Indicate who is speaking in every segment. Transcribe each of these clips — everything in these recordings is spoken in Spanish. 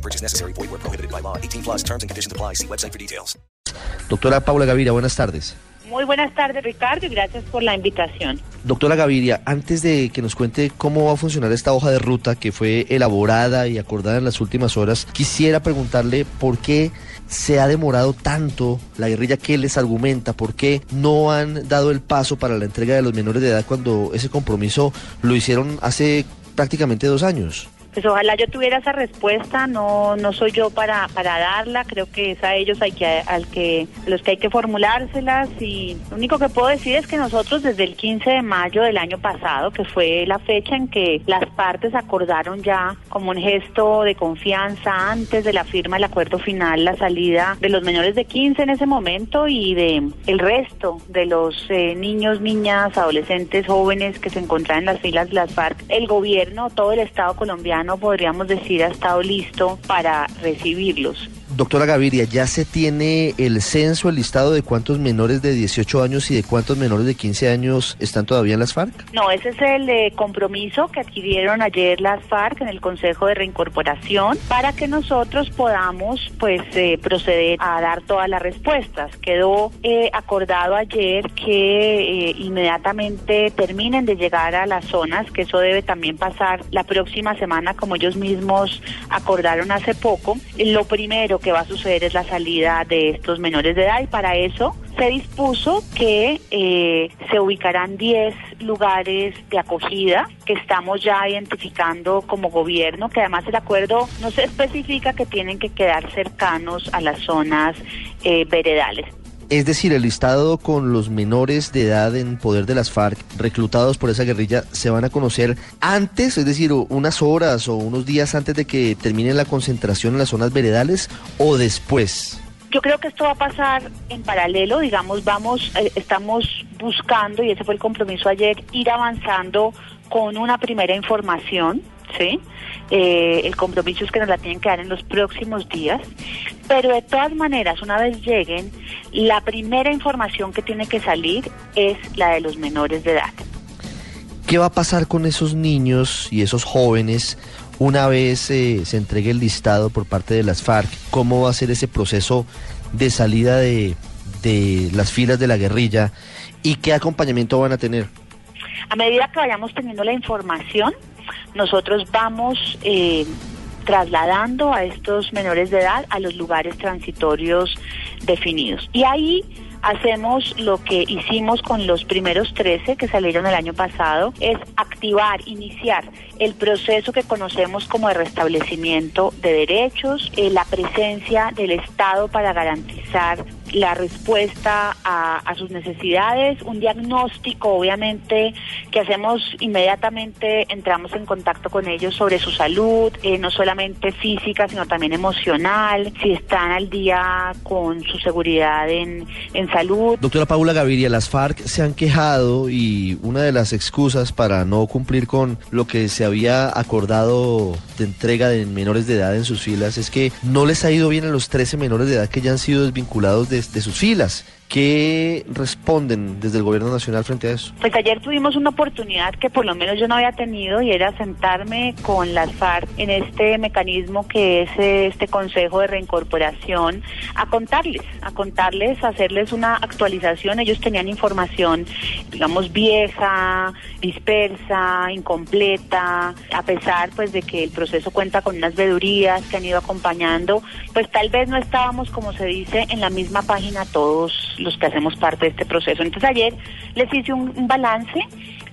Speaker 1: No purchase necessary. Void where prohibited by law. 18 plus terms and conditions apply. See website for details.
Speaker 2: Doctora Paula Gaviria, buenas tardes.
Speaker 3: Muy buenas tardes, Ricardo, y gracias por la invitación.
Speaker 2: Doctora Gaviria, antes de que nos cuente cómo va a funcionar esta hoja de ruta que fue elaborada y acordada en las últimas horas, quisiera preguntarle por qué se ha demorado tanto la guerrilla, qué les argumenta, por qué no han dado el paso para la entrega de los menores de edad cuando ese compromiso lo hicieron hace prácticamente dos años.
Speaker 3: Pues ojalá yo tuviera esa respuesta, no no soy yo para, para darla, creo que es a ellos hay que, al que, los que hay que formulárselas y lo único que puedo decir es que nosotros desde el 15 de mayo del año pasado, que fue la fecha en que las partes acordaron ya como un gesto de confianza antes de la firma del acuerdo final, la salida de los menores de 15 en ese momento y de el resto de los eh, niños, niñas, adolescentes, jóvenes que se encontraban en las filas de las FARC, el gobierno, todo el Estado colombiano podríamos decir ha estado listo para recibirlos.
Speaker 2: Doctora Gaviria, ¿ya se tiene el censo, el listado de cuántos menores de 18 años y de cuántos menores de 15 años están todavía en las FARC?
Speaker 3: No, ese es el eh, compromiso que adquirieron ayer las FARC en el Consejo de Reincorporación para que nosotros podamos pues eh, proceder a dar todas las respuestas. Quedó eh, acordado ayer que inmediatamente terminen de llegar a las zonas, que eso debe también pasar la próxima semana como ellos mismos acordaron hace poco. Lo primero que va a suceder es la salida de estos menores de edad y para eso se dispuso que eh, se ubicarán 10 lugares de acogida que estamos ya identificando como gobierno, que además el acuerdo no se especifica que tienen que quedar cercanos a las zonas eh, veredales.
Speaker 2: Es decir, el listado con los menores de edad en poder de las FARC reclutados por esa guerrilla se van a conocer antes, es decir, unas horas o unos días antes de que termine la concentración en las zonas veredales o después.
Speaker 3: Yo creo que esto va a pasar en paralelo, digamos, vamos, eh, estamos buscando, y ese fue el compromiso ayer, ir avanzando con una primera información ¿sí? Eh, el compromiso es que nos la tienen que dar en los próximos días, pero de todas maneras, una vez lleguen, la primera información que tiene que salir es la de los menores de edad.
Speaker 2: ¿Qué va a pasar con esos niños y esos jóvenes una vez eh, se entregue el listado por parte de las FARC? ¿Cómo va a ser ese proceso de salida de, de las filas de la guerrilla y qué acompañamiento van a tener?
Speaker 3: A medida que vayamos teniendo la información, nosotros vamos eh, trasladando a estos menores de edad a los lugares transitorios definidos. Y ahí hacemos lo que hicimos con los primeros 13 que salieron el año pasado, es activar, iniciar el proceso que conocemos como de restablecimiento de derechos, eh, la presencia del Estado para garantizar la respuesta a, sus necesidades, un diagnóstico obviamente que hacemos inmediatamente, entramos en contacto con ellos sobre su salud, eh, no solamente física, sino también emocional, si están al día con su seguridad en, en salud.
Speaker 2: Doctora Paula Gaviria, las FARC se han quejado y una de las excusas para no cumplir con lo que se había acordado de entrega de menores de edad en sus filas es que no les ha ido bien a los 13 menores de edad que ya han sido desvinculados de de, sus filas. ¿Qué responden desde el gobierno nacional frente a eso?
Speaker 3: Pues ayer tuvimos una oportunidad que por lo menos yo no había tenido y era sentarme con las FARC en este mecanismo que es este Consejo de Reincorporación a contarles, a contarles, a hacerles una actualización. Ellos tenían información, digamos, vieja, dispersa, incompleta, a pesar pues de que el proceso cuenta con unas vedurías que han ido acompañando, pues tal vez no estábamos, como se dice, en la misma página todos los que hacemos parte de este proceso. Entonces ayer les hice un, balance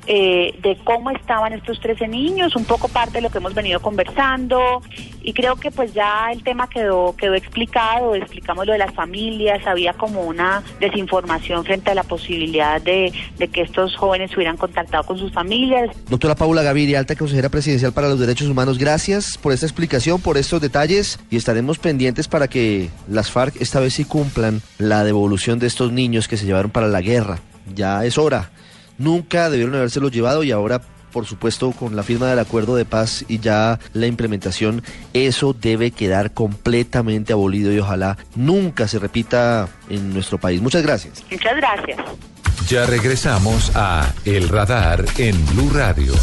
Speaker 3: eh, de cómo estaban estos 13 niños, un poco parte de lo que hemos venido conversando. Y creo que pues ya el tema quedó quedó explicado, explicamos lo de las familias, había como una desinformación frente a la posibilidad de, de que estos jóvenes hubieran contactado con sus familias.
Speaker 2: Doctora Paula Gaviria, alta consejera presidencial para los derechos humanos, gracias por esta explicación, por estos detalles. Y estaremos pendientes para que las FARC esta vez sí cumplan la devolución de estos niños que se llevaron para la guerra. Ya es hora nunca debieron habérselos llevado y ahora por supuesto, con la firma del acuerdo de paz y ya la implementación, eso debe quedar completamente abolido y ojalá nunca se repita en nuestro país. Muchas gracias.
Speaker 3: Muchas gracias.
Speaker 4: Ya regresamos a El Radar en Blue Radio.